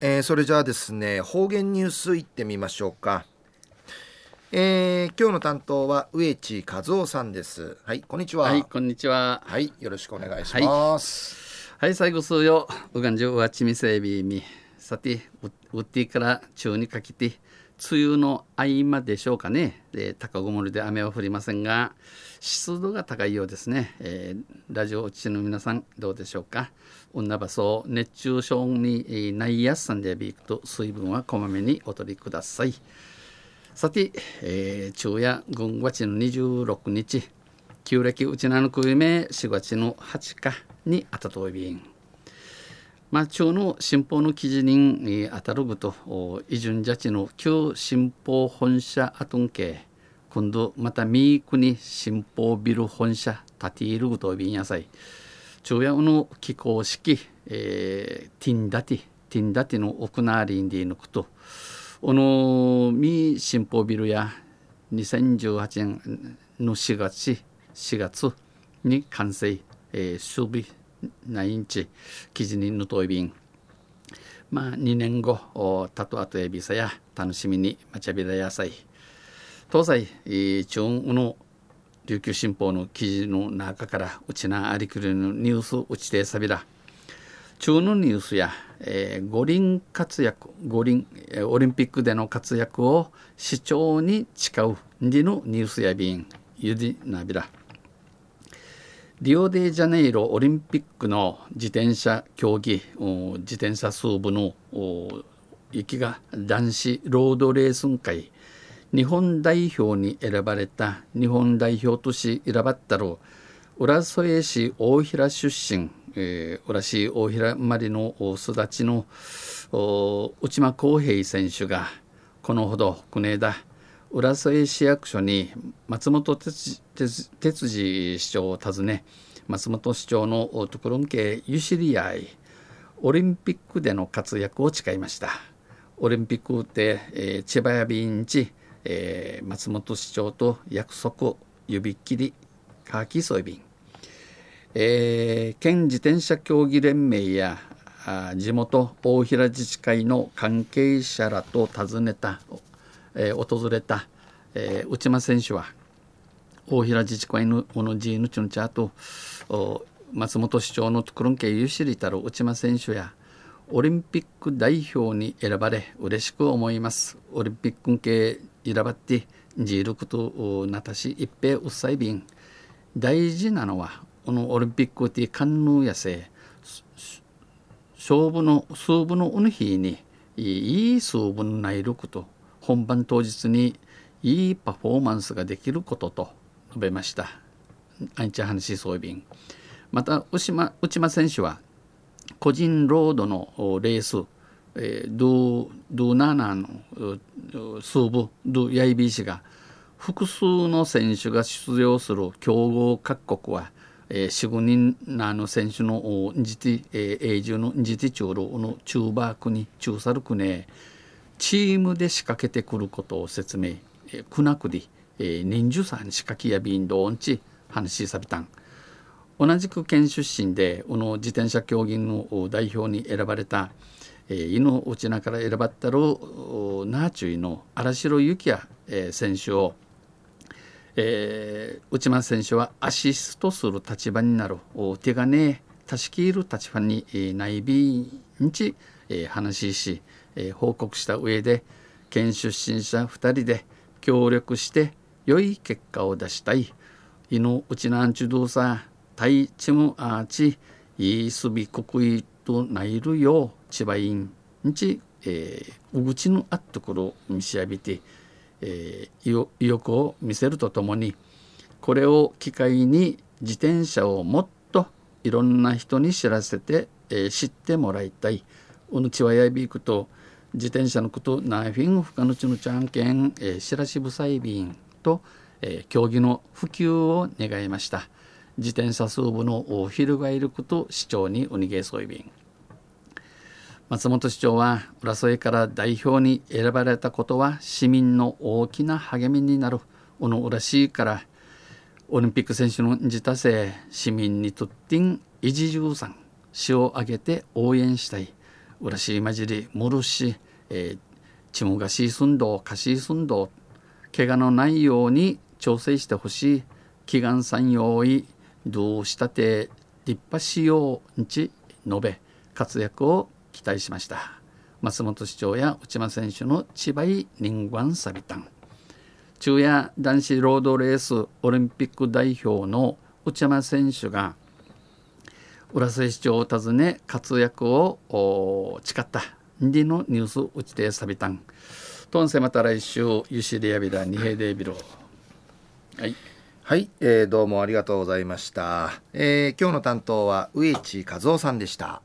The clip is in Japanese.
えー、それじゃあですね方言ニュースいってみましょうか、えー、今日の担当は植地和夫さんです。はいこんにちは。はいこんにちは。はいよろしくお願いします。はい、はい、最後数よ。うがんじゅうはちみせびみ。さてうってから中にかけて梅雨の合間でしょうかね。で高曇りで雨は降りませんが湿度が高いようですね、えー、ラジオ落ちの皆さんどうでしょうか。女場所熱中症にないやすさんでビークと水分はこまめにお取りください。さて、えー、昼夜軍月の26日旧暦うちなのくいめ4月の8日にあたといびん。まあ、中の新報の記事に当たるぐと、イジュンジャチの旧新報本社アトン系、今度また三国新報ビル本社建ているぐとびんやさい。昼夜の気候式、えー、ティンダティ、ティンダティの奥なりんで抜くと、この三新報ビルや2018年の4月、4月に完成、えー、守備ないんち記事にぬといびんまあ2年後たとあとえびさや楽しみにまちゃびらやさい東西中の琉球新報の記事の中からうちなありくりのニュースうちてさびら中のニュースや、えー、五輪活躍五輪、えー、オリンピックでの活躍を市長に誓うにのニュースやびんゆりなびらリオデジャネイロオリンピックの自転車競技自転車数部の行きが男子ロードレースン会。日本代表に選ばれた日本代表とし選ばったる浦添市大平出身、えー、浦市大平生まりの育ちの内間康平選手がこのほど国枝浦添市役所に松本哲司市長を訪ね松本市長のところんけゆしり合いオリンピックでの活躍を誓いました。オリンピックで、えー、千葉屋便地、えー、松本市長と約束指切りカーキソイビン、えー、県自転車競技連盟や地元大平自治会の関係者らと訪ねたえー、訪れた、えー、内間選手は大平自治会の小野寺のちのちゃと松本市長のところんけゆしりたる内間選手やオリンピック代表に選ばれ嬉しく思います。オリンピック系選ばってジールクとなたし一平うっさいびん大事なのはこのオリンピックってカンヌやせ勝負の数分のうぬ日にいい数分ないること本番当日にいいパフォーマンスができることと述べました。アイチャハンシソイビンまた内間内間選手は個人ロードのレース、えー、ドゥドゥナナの数部ドゥヤイビー氏が複数の選手が出場する強豪各国は、えー、4、5人の選手の自治、えー、永住の自治長の中バークに中さるくねチームで仕掛けてくることを説明、えー、くなくり、えー、人数さん仕掛けやビンドオンチ話しさびたん。同じく県出身でこの自転車競技の代表に選ばれた、えー、井の内名から選ばったるナーチュイの荒城幸也、えー、選手を、えー、内間選手はアシストする立場になる手がねたしきる立場にないびんち、えー、話しえー、報告した上で県出身者2人で協力して良い結果を出したい犬内なんちゅどうさ対チムアーチいいすび国威とないるよう千葉院んち、えー、うぐちのあっところ見しあびて、えー、意欲を見せるとともにこれを機会に自転車をもっといろんな人に知らせて、えー、知ってもらいたい。うぬちわやびくと自転車のことナイフィング深のちのちゃんけん、えー、しらしぶさいびんと、えー、競技の普及を願いました。自転車数部の翻ること市長におにげそいびん。松本市長は浦添から代表に選ばれたことは市民の大きな励みになる。小野浦市からオリンピック選手の自他性市民にとってん維持重さん市を挙げて応援したい。浦しまじりむるし、えー、ちむがしすんどかしすんど怪我のないように調整してほしい。祈願産用意どうしたて立派しようにち述べ活躍を期待しました。松本市長や内間選手の千葉井人間サビタン。中夜男子ロードレースオリンピック代表の内山選手が浦添市長を訪ね活躍を誓った。2のニュースうちてサビタンとんせまた来週ゆしりやびら、にへでびろはい。はい、えー、どうもありがとうございました、えー、今日の担当は植地和夫さんでした。